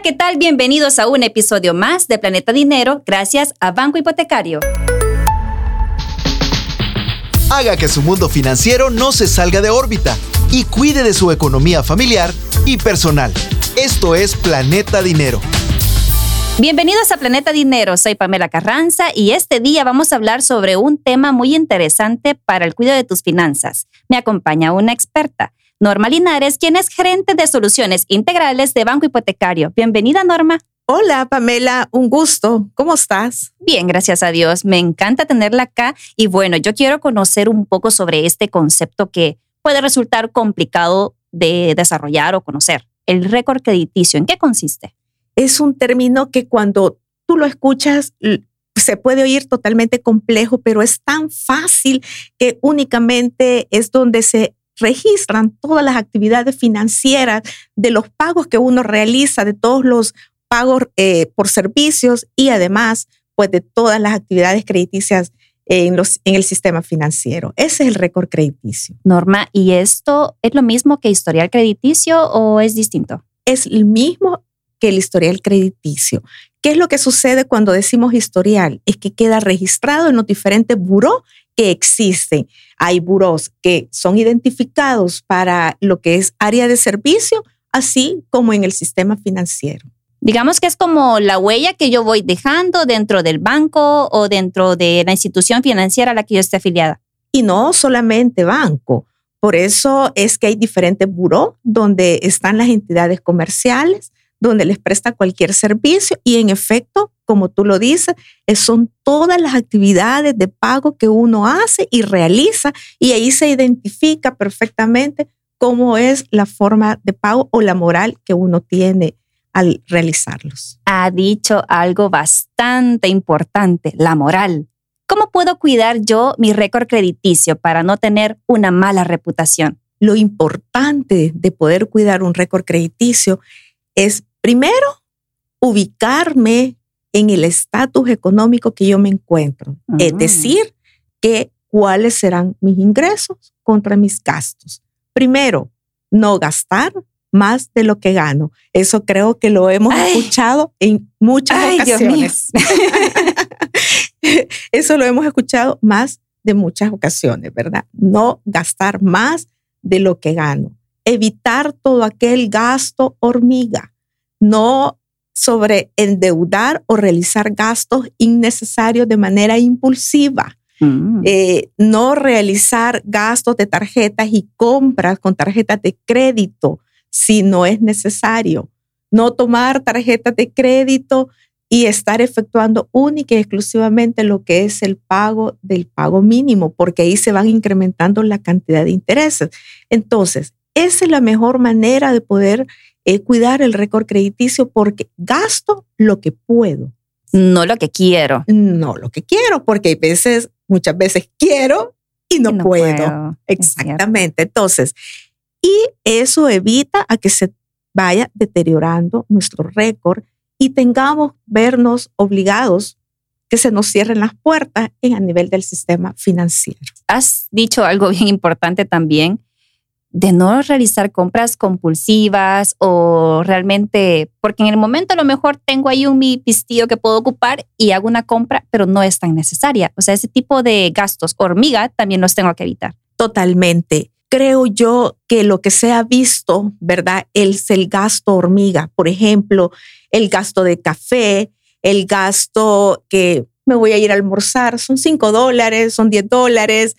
Hola, ¿qué tal? Bienvenidos a un episodio más de Planeta Dinero gracias a Banco Hipotecario. Haga que su mundo financiero no se salga de órbita y cuide de su economía familiar y personal. Esto es Planeta Dinero. Bienvenidos a Planeta Dinero, soy Pamela Carranza y este día vamos a hablar sobre un tema muy interesante para el cuidado de tus finanzas. Me acompaña una experta, Norma Linares, quien es gerente de soluciones integrales de Banco Hipotecario. Bienvenida, Norma. Hola, Pamela, un gusto. ¿Cómo estás? Bien, gracias a Dios. Me encanta tenerla acá y bueno, yo quiero conocer un poco sobre este concepto que puede resultar complicado de desarrollar o conocer. El récord crediticio, ¿en qué consiste? Es un término que cuando tú lo escuchas se puede oír totalmente complejo, pero es tan fácil que únicamente es donde se registran todas las actividades financieras de los pagos que uno realiza, de todos los pagos eh, por servicios y además pues de todas las actividades crediticias en, los, en el sistema financiero. Ese es el récord crediticio. Norma, ¿y esto es lo mismo que historial crediticio o es distinto? Es el mismo que el historial crediticio. ¿Qué es lo que sucede cuando decimos historial? Es que queda registrado en los diferentes buró que existen. Hay buros que son identificados para lo que es área de servicio, así como en el sistema financiero. Digamos que es como la huella que yo voy dejando dentro del banco o dentro de la institución financiera a la que yo esté afiliada. Y no solamente banco. Por eso es que hay diferentes buró donde están las entidades comerciales, donde les presta cualquier servicio y en efecto, como tú lo dices, son todas las actividades de pago que uno hace y realiza y ahí se identifica perfectamente cómo es la forma de pago o la moral que uno tiene al realizarlos. Ha dicho algo bastante importante, la moral. ¿Cómo puedo cuidar yo mi récord crediticio para no tener una mala reputación? Lo importante de poder cuidar un récord crediticio es Primero, ubicarme en el estatus económico que yo me encuentro. Es mm. decir, que cuáles serán mis ingresos contra mis gastos. Primero, no gastar más de lo que gano. Eso creo que lo hemos escuchado en muchas ocasiones. Eso lo hemos escuchado más de muchas ocasiones, ¿verdad? No gastar más de lo que gano. Evitar todo aquel gasto hormiga no sobre endeudar o realizar gastos innecesarios de manera impulsiva. Mm. Eh, no realizar gastos de tarjetas y compras con tarjetas de crédito si no es necesario. No tomar tarjetas de crédito y estar efectuando única y exclusivamente lo que es el pago del pago mínimo, porque ahí se van incrementando la cantidad de intereses. Entonces, esa es la mejor manera de poder es cuidar el récord crediticio porque gasto lo que puedo. No lo que quiero. No lo que quiero, porque hay veces, muchas veces quiero y no, puedo. Exactamente. Entonces, y eso evita a que se vaya deteriorando nuestro récord y tengamos vernos obligados que se nos cierren las puertas en a nivel del sistema financiero. Has dicho algo bien importante también de no realizar compras compulsivas o realmente, porque en el momento a lo mejor tengo ahí un mi pistillo que puedo ocupar y hago una compra, pero no es tan necesaria. O sea, ese tipo de gastos hormiga también los tengo que evitar. Totalmente. Creo yo que lo que se ha visto, ¿verdad? Es el gasto hormiga. Por ejemplo, el gasto de café, el gasto que me voy a ir a almorzar, son 5 dólares, son 10 dólares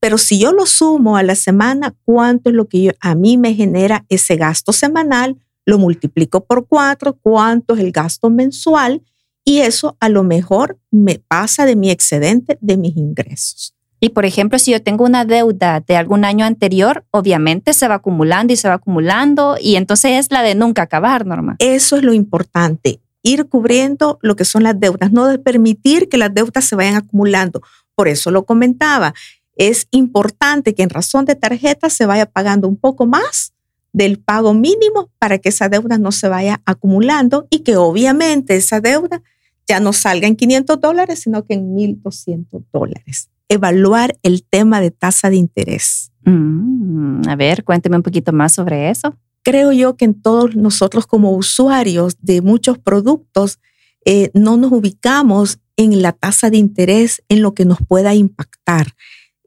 pero si yo lo sumo a la semana, ¿cuánto es lo que a mí me genera ese gasto semanal? Lo multiplico por cuatro, ¿cuánto es el gasto mensual? Y eso a lo mejor me pasa de mi excedente de mis ingresos. Y por ejemplo, si yo tengo una deuda de algún año anterior, obviamente se va acumulando y se va acumulando y entonces es la de nunca acabar, Norma. Eso es lo importante, ir cubriendo lo que son las deudas, no permitir que las deudas se vayan acumulando. Por eso lo comentaba, es importante que en razón de tarjeta se vaya pagando un poco más del pago mínimo para que esa deuda no se vaya acumulando y que obviamente esa deuda ya no salga en 500 dólares, sino que en 1.200 dólares. Evaluar el tema de tasa de interés. Mm, a ver, cuénteme un poquito más sobre eso. creo yo que en todos nosotros como usuarios de muchos productos eh, no nos ubicamos en la tasa de interés, en lo que nos pueda impactar.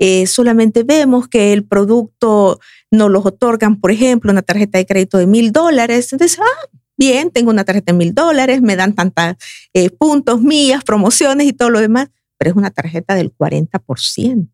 Eh, solamente vemos que el producto nos los otorgan, por ejemplo, una tarjeta de crédito de mil dólares. Entonces, ah, bien, tengo una tarjeta de mil dólares, me dan tantos eh, puntos, mías, promociones y todo lo demás, pero es una tarjeta del 40%.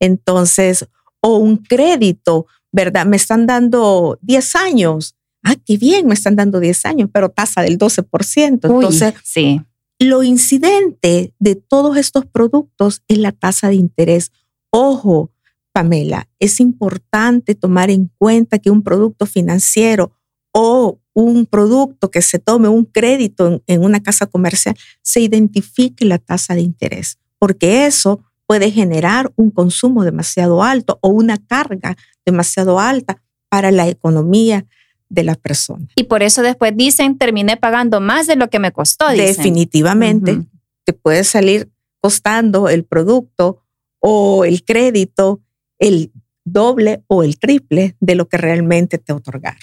Entonces, o un crédito, ¿verdad? Me están dando 10 años. Ah, qué bien, me están dando 10 años, pero tasa del 12%. Entonces, sí. lo incidente de todos estos productos es la tasa de interés Ojo, Pamela, es importante tomar en cuenta que un producto financiero o un producto que se tome un crédito en, una casa comercial se identifique la tasa de interés, porque eso puede generar un consumo demasiado alto o una carga demasiado alta para la economía de la persona. Y por eso después dicen, terminé pagando más de lo que me costó. Definitivamente, te puede salir costando el producto o el crédito el doble o el triple de lo que realmente te otorgaron.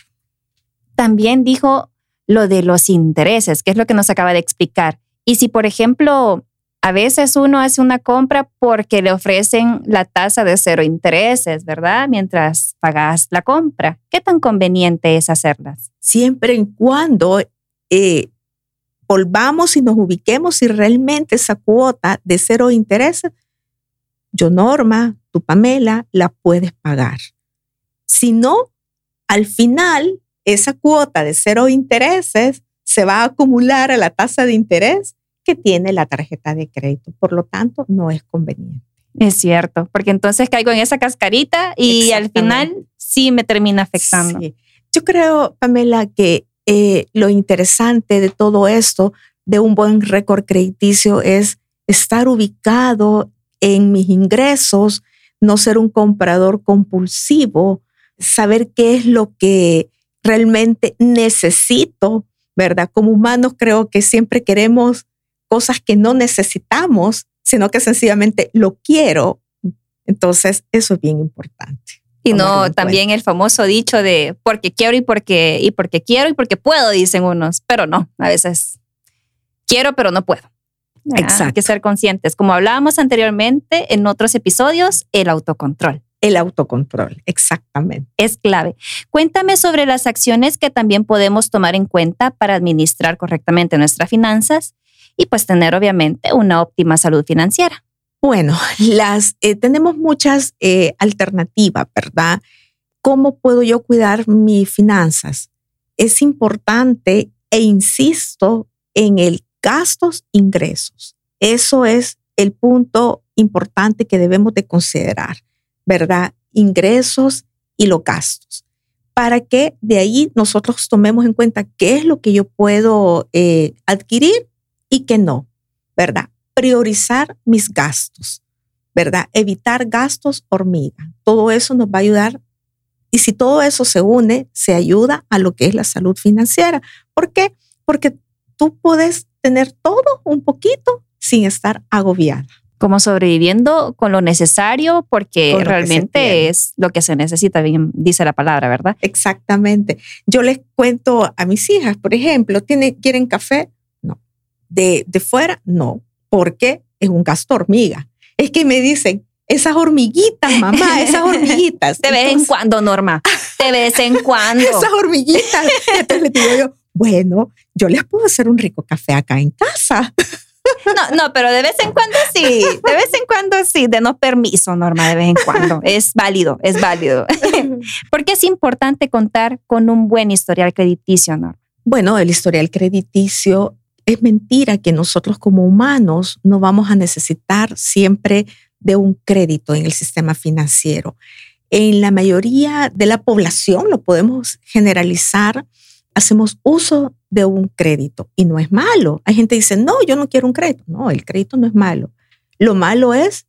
También dijo lo de los intereses, que es lo que nos acaba de explicar. Y si, por ejemplo, a veces uno hace una compra porque le ofrecen la tasa de cero intereses, ¿verdad? Mientras pagas la compra. ¿Qué tan conveniente es hacerlas? Siempre y cuando eh, volvamos y nos ubiquemos si realmente esa cuota de cero intereses yo Norma, tu Pamela, la puedes pagar. Si no, al final, esa cuota de cero intereses se va a acumular a la tasa de interés que tiene la tarjeta de crédito. Por lo tanto, no es conveniente. Es cierto, porque entonces caigo en esa cascarita y al final sí me termina afectando. Yo creo, Pamela, que eh, lo interesante de todo esto, de un buen récord crediticio, es estar ubicado en mis ingresos, no ser un comprador compulsivo, saber qué es lo que realmente necesito, ¿verdad? Como humanos creo que siempre queremos cosas que no necesitamos, sino que sencillamente lo quiero. Entonces, eso es bien importante. Y no, también el famoso dicho de porque quiero y porque, y porque quiero y porque puedo, dicen unos, pero no, a veces quiero, pero no puedo. Exacto. Hay que ser conscientes. Como hablábamos anteriormente en otros episodios, el autocontrol. El autocontrol, exactamente. Es clave. Cuéntame sobre las acciones que también podemos tomar en cuenta para administrar correctamente nuestras finanzas y pues tener obviamente una óptima salud financiera. Bueno, las, eh, tenemos muchas eh, alternativas, ¿verdad? ¿Cómo puedo yo cuidar mis finanzas? Es importante e insisto en el gastos, ingresos. Eso es el punto importante que debemos de considerar, ¿verdad? Ingresos y los gastos. Para que de ahí nosotros tomemos en cuenta qué es lo que yo puedo eh, adquirir y qué no, ¿verdad? Priorizar mis gastos, ¿verdad? Evitar gastos hormiga. Todo eso nos va a ayudar. Y si todo eso se une, se ayuda a lo que es la salud financiera. ¿Por qué? Porque tú puedes tener todo un poquito sin estar agobiada. Como sobreviviendo con lo necesario, porque realmente es lo que se necesita, bien dice la palabra, ¿verdad? Exactamente. Yo les cuento a mis hijas, por ejemplo, ¿quieren café? No. De, de fuera, no, porque es un gasto hormiga. Es que me dicen, esas hormiguitas, mamá, esas hormiguitas. De vez en cuando, Norma. De vez en cuando. esas hormiguitas. Entonces le digo yo, bueno, yo les puedo hacer un rico café acá en casa. No, no, pero de vez en cuando sí, de vez en cuando sí, denos permiso, Norma, de vez en cuando. Es válido, es válido. Porque es importante contar con un buen historial crediticio, Norma. Bueno, el historial crediticio es mentira que nosotros como humanos no vamos a necesitar siempre de un crédito en el sistema financiero. En la mayoría de la población, lo podemos generalizar, hacemos uso de un crédito y no es malo. Hay gente que dice, no, yo no quiero un crédito. No, el crédito no es malo. Lo malo es,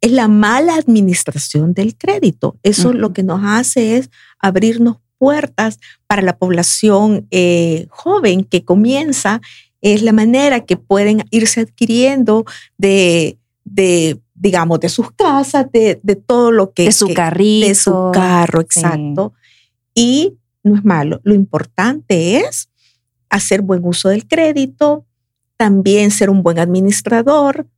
es la mala administración del crédito. Eso lo que nos hace es abrirnos puertas para la población eh, joven que comienza. Es la manera que pueden irse adquiriendo de, de digamos, de sus casas, de, todo lo que... De su carrito. De su carro, exacto. Y no es malo. Lo importante es hacer buen uso del crédito, también ser un buen administrador,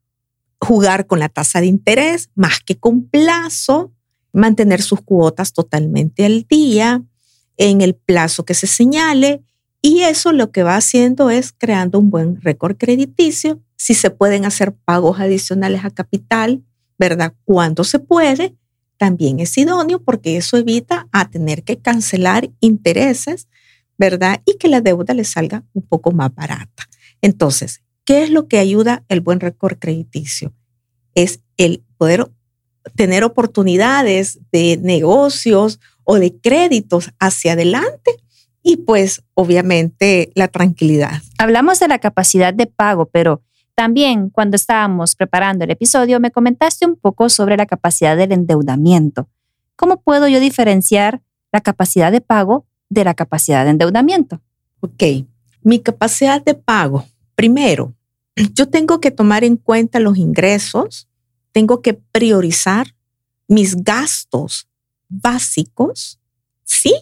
jugar con la tasa de interés más que con plazo, mantener sus cuotas totalmente al día en el plazo que se señale y eso lo que va haciendo es creando un buen récord crediticio. Si se pueden hacer pagos adicionales a capital, ¿verdad? Cuando se puede, también es idóneo porque eso evita a tener que cancelar intereses, ¿verdad? Y que la deuda le salga un poco más barata. Entonces, ¿qué es lo que ayuda el buen récord crediticio? Es el poder tener oportunidades de negocios o de créditos hacia adelante y pues obviamente la tranquilidad. Hablamos de la capacidad de pago, pero también cuando estábamos preparando el episodio me comentaste un poco sobre la capacidad del endeudamiento. ¿Cómo puedo yo diferenciar la capacidad de pago de la capacidad de endeudamiento? Ok, mi capacidad de pago. Primero, yo tengo que tomar en cuenta los ingresos, tengo que priorizar mis gastos básicos, ¿sí?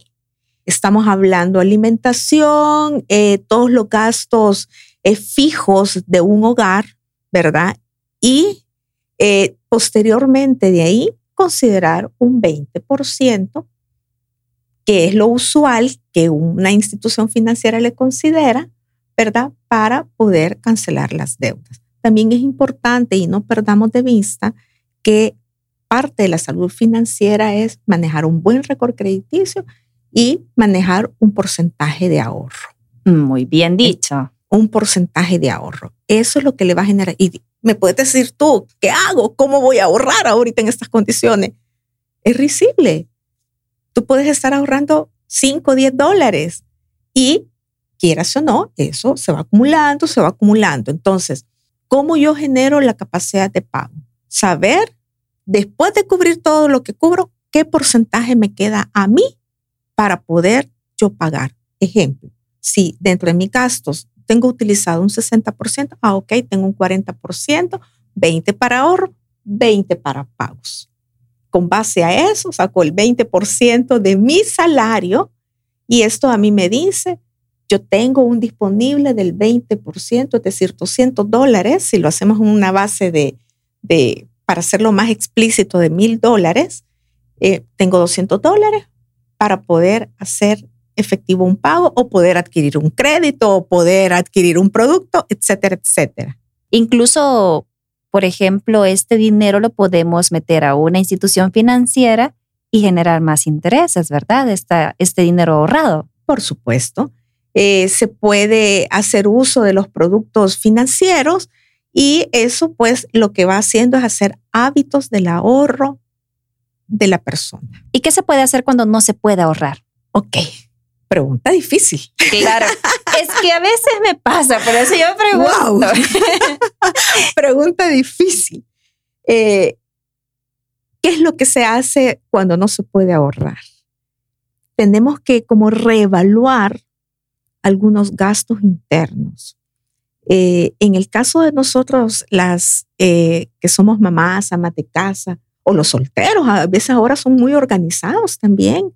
Estamos hablando alimentación, eh, todos los gastos fijos de un hogar, ¿verdad? Y eh, posteriormente de ahí considerar un 20%, que es lo usual que una institución financiera le considera, ¿verdad? Para poder cancelar las deudas. También es importante y no perdamos de vista que parte de la salud financiera es manejar un buen récord crediticio y manejar un porcentaje de ahorro. Muy bien dicho. Un porcentaje de ahorro. Eso es lo que le va a generar. Y me puedes decir tú, ¿qué hago? ¿Cómo voy a ahorrar ahorita en estas condiciones? Es risible. Tú puedes estar ahorrando 5 o 10 dólares y quieras o no, eso se va acumulando, se va acumulando. Entonces, ¿cómo yo genero la capacidad de pago? Saber, después de cubrir todo lo que cubro, qué porcentaje me queda a mí para poder yo pagar. Ejemplo, si dentro de mis gastos tengo utilizado un 60%, ah, ok, tengo un 40%, 20 para ahorro, 20 para pagos. Con base a eso, saco el 20% de mi salario y esto a mí me dice, yo tengo un disponible del 20%, es decir, 200 dólares, si lo hacemos en una base de, de para hacerlo más explícito, de mil dólares, eh, tengo 200 dólares, para poder hacer efectivo un pago o poder adquirir un crédito o poder adquirir un producto, etcétera, etcétera. Incluso, por ejemplo, este dinero lo podemos meter a una institución financiera y generar más intereses, ¿verdad? este dinero ahorrado. Por supuesto. Eh, se puede hacer uso de los productos financieros y eso pues lo que va haciendo es hacer hábitos del ahorro de la persona. ¿Y qué se puede hacer cuando no se puede ahorrar? Ok, pregunta difícil. Claro, es que a veces me pasa, por eso yo pregunto. pregunta difícil. Eh, ¿Qué es lo que se hace cuando no se puede ahorrar? Tenemos que como reevaluar algunos gastos internos. Eh, en el caso de nosotros, las eh, que somos mamás, amas de casa, o los solteros, a veces ahora son muy organizados también,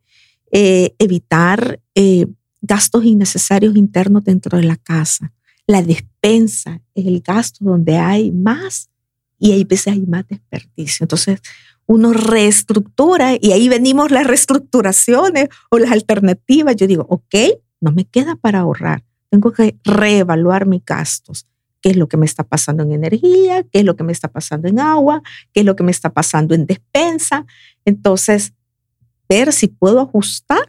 eh, evitar eh, gastos innecesarios internos dentro de la casa. La despensa es el gasto donde hay más y hay veces hay más desperdicio. Entonces, uno reestructura y ahí venimos las reestructuraciones o las alternativas. Yo digo, ok, no me queda para ahorrar. Tengo que reevaluar mis gastos qué es lo que me está pasando en energía, qué es lo que me está pasando en agua, qué es lo que me está pasando en despensa. Entonces, ver si puedo ajustar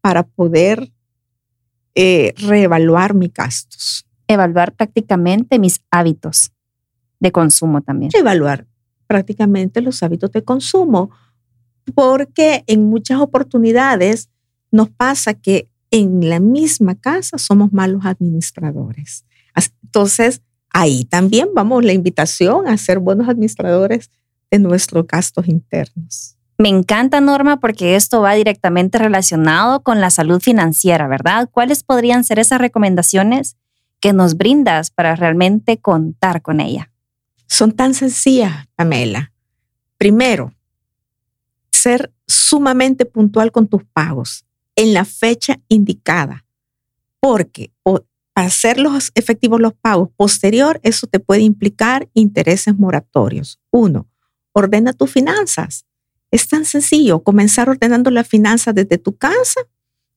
para poder eh, reevaluar mis gastos. Evaluar prácticamente mis hábitos de consumo también. Evaluar prácticamente los hábitos de consumo, porque en muchas oportunidades nos pasa que en la misma casa somos malos administradores. Entonces, ahí también vamos la invitación a ser buenos administradores de nuestros gastos internos. Me encanta, Norma, porque esto va directamente relacionado con la salud financiera, ¿verdad? ¿Cuáles podrían ser esas recomendaciones que nos brindas para realmente contar con ella? Son tan sencillas, Pamela. Primero, ser sumamente puntual con tus pagos en la fecha indicada, porque para hacer los efectivos los pagos posterior, eso te puede implicar intereses moratorios. Uno, ordena tus finanzas. Es tan sencillo comenzar ordenando las finanzas desde tu casa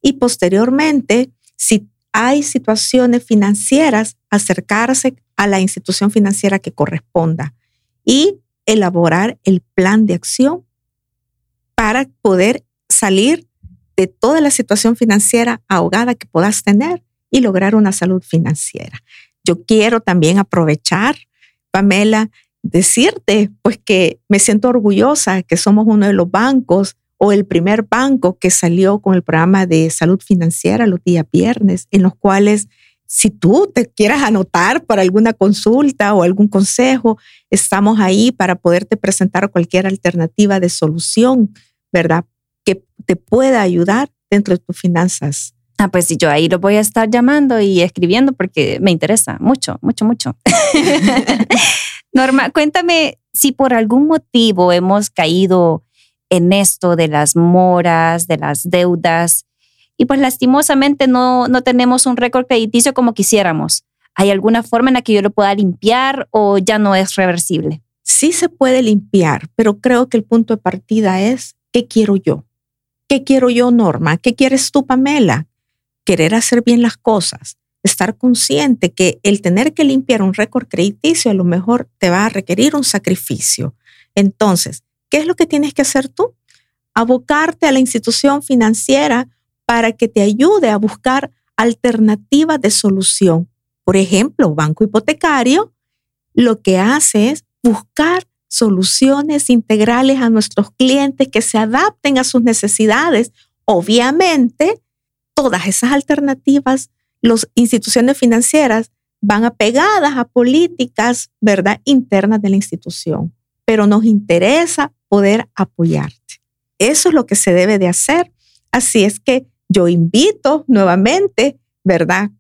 y posteriormente, si hay situaciones financieras, acercarse a la institución financiera que corresponda y elaborar el plan de acción para poder salir de toda la situación financiera ahogada que puedas tener y lograr una salud financiera. Yo quiero también aprovechar, Pamela, decirte pues que me siento orgullosa que somos uno de los bancos o el primer banco que salió con el programa de salud financiera los días viernes, en los cuales si tú te quieras anotar para alguna consulta o algún consejo, estamos ahí para poderte presentar cualquier alternativa de solución, ¿verdad? Que te pueda ayudar dentro de tus finanzas. Ah, pues sí, yo ahí lo voy a estar llamando y escribiendo porque me interesa mucho, mucho, mucho. Norma, cuéntame si por algún motivo hemos caído en esto de las moras, de las deudas, y pues lastimosamente no, no tenemos un récord crediticio como quisiéramos. ¿Hay alguna forma en la que yo lo pueda limpiar o ya no es reversible? Sí se puede limpiar, pero creo que el punto de partida es, ¿qué quiero yo? ¿Qué quiero yo, Norma? ¿Qué quieres tú, Pamela? Querer hacer bien las cosas, estar consciente que el tener que limpiar un récord crediticio a lo mejor te va a requerir un sacrificio. Entonces, ¿qué es lo que tienes que hacer tú? Abocarte a la institución financiera para que te ayude a buscar alternativas de solución. Por ejemplo, banco hipotecario lo que hace es buscar soluciones integrales a nuestros clientes que se adapten a sus necesidades. Obviamente, todas esas alternativas, las instituciones financieras van apegadas a políticas, ¿verdad?, internas de la institución, pero nos interesa poder apoyarte. Eso es lo que se debe de hacer. Así es que yo invito nuevamente, ¿verdad?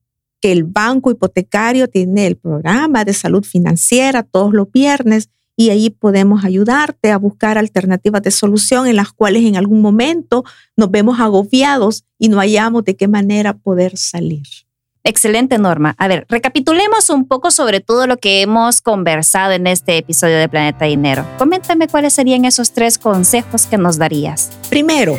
Que el banco hipotecario tiene el programa de salud financiera todos los viernes y ahí podemos ayudarte a buscar alternativas de solución en las cuales en algún momento nos vemos agobiados y no hallamos de qué manera poder salir. Excelente, Norma. A ver, recapitulemos un poco sobre todo lo que hemos conversado en este episodio de Planeta Dinero. Coméntame cuáles serían esos tres consejos que nos darías. Primero,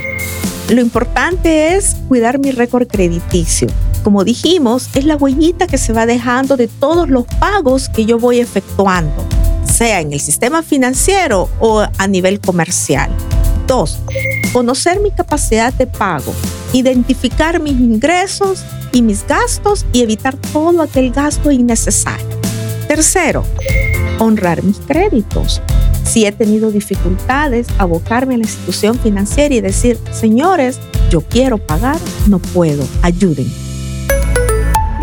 lo importante es cuidar mi récord crediticio. Como dijimos, es la huellita que se va dejando de todos los pagos que yo voy efectuando, sea en el sistema financiero o a nivel comercial. Dos, conocer mi capacidad de pago, identificar mis ingresos y mis gastos y evitar todo aquel gasto innecesario. Tercero, honrar mis créditos si he tenido dificultades, abocarme a la institución financiera y decir, señores, yo quiero pagar, no puedo, ayuden.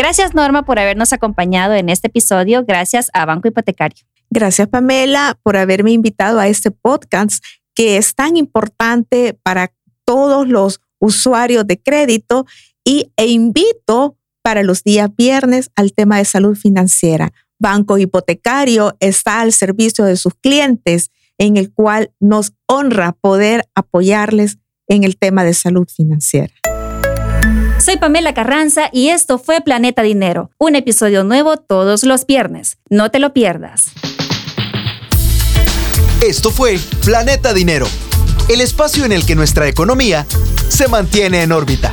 Gracias Norma por habernos acompañado en este episodio. Gracias a Banco Hipotecario. Gracias Pamela por haberme invitado a este podcast que es tan importante para todos los usuarios de crédito y, e invito para los días viernes al tema de salud financiera. Banco Hipotecario está al servicio de sus clientes, en el cual nos honra poder apoyarles en el tema de salud financiera. Soy Pamela Carranza y esto fue Planeta Dinero, un episodio nuevo todos los viernes. No te lo pierdas. Esto fue Planeta Dinero, el espacio en el que nuestra economía se mantiene en órbita.